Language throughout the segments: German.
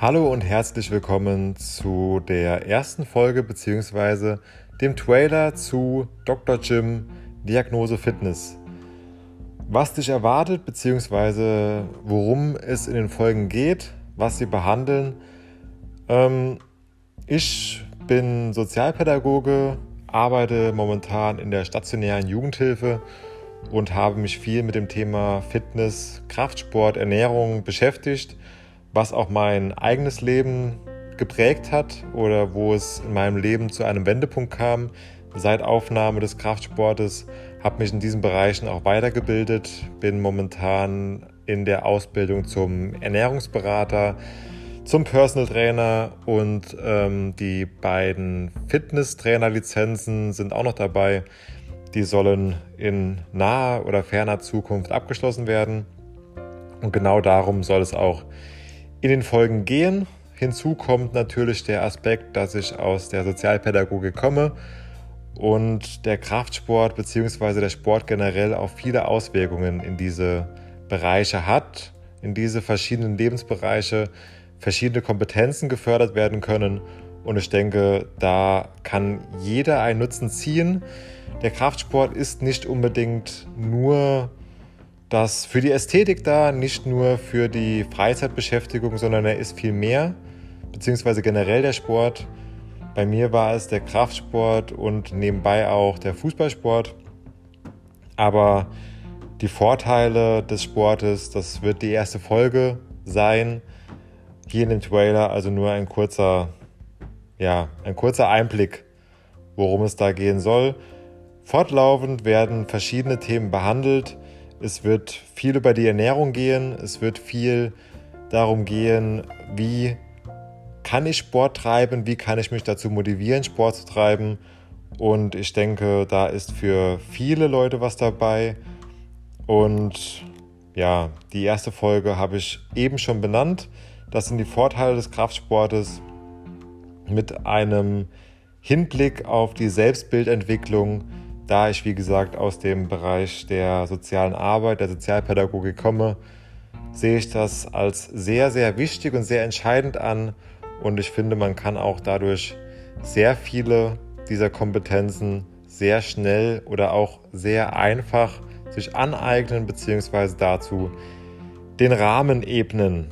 Hallo und herzlich willkommen zu der ersten Folge bzw. dem Trailer zu Dr. Jim Diagnose Fitness. Was dich erwartet bzw. worum es in den Folgen geht, was sie behandeln. Ähm, ich bin Sozialpädagoge, arbeite momentan in der stationären Jugendhilfe und habe mich viel mit dem Thema Fitness, Kraftsport, Ernährung beschäftigt was auch mein eigenes Leben geprägt hat oder wo es in meinem Leben zu einem Wendepunkt kam seit Aufnahme des Kraftsportes, habe mich in diesen Bereichen auch weitergebildet, bin momentan in der Ausbildung zum Ernährungsberater, zum Personal Trainer und ähm, die beiden Fitnesstrainer-Lizenzen sind auch noch dabei. Die sollen in naher oder ferner Zukunft abgeschlossen werden. Und genau darum soll es auch in den Folgen gehen. Hinzu kommt natürlich der Aspekt, dass ich aus der Sozialpädagogik komme und der Kraftsport bzw. der Sport generell auch viele Auswirkungen in diese Bereiche hat, in diese verschiedenen Lebensbereiche verschiedene Kompetenzen gefördert werden können. Und ich denke, da kann jeder einen Nutzen ziehen. Der Kraftsport ist nicht unbedingt nur das für die Ästhetik da, nicht nur für die Freizeitbeschäftigung, sondern er ist viel mehr, beziehungsweise generell der Sport. Bei mir war es der Kraftsport und nebenbei auch der Fußballsport. Aber die Vorteile des Sportes, das wird die erste Folge sein. Hier in dem Trailer also nur ein kurzer, ja, ein kurzer Einblick, worum es da gehen soll. Fortlaufend werden verschiedene Themen behandelt. Es wird viel über die Ernährung gehen. Es wird viel darum gehen, wie kann ich Sport treiben, wie kann ich mich dazu motivieren, Sport zu treiben. Und ich denke, da ist für viele Leute was dabei. Und ja, die erste Folge habe ich eben schon benannt. Das sind die Vorteile des Kraftsportes mit einem Hinblick auf die Selbstbildentwicklung da ich, wie gesagt, aus dem Bereich der sozialen Arbeit, der Sozialpädagogik komme, sehe ich das als sehr, sehr wichtig und sehr entscheidend an. Und ich finde, man kann auch dadurch sehr viele dieser Kompetenzen sehr schnell oder auch sehr einfach sich aneignen bzw. dazu den Rahmen ebnen.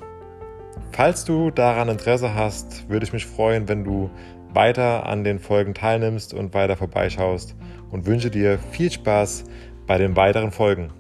Falls du daran Interesse hast, würde ich mich freuen, wenn du weiter an den Folgen teilnimmst und weiter vorbeischaust und wünsche dir viel Spaß bei den weiteren Folgen.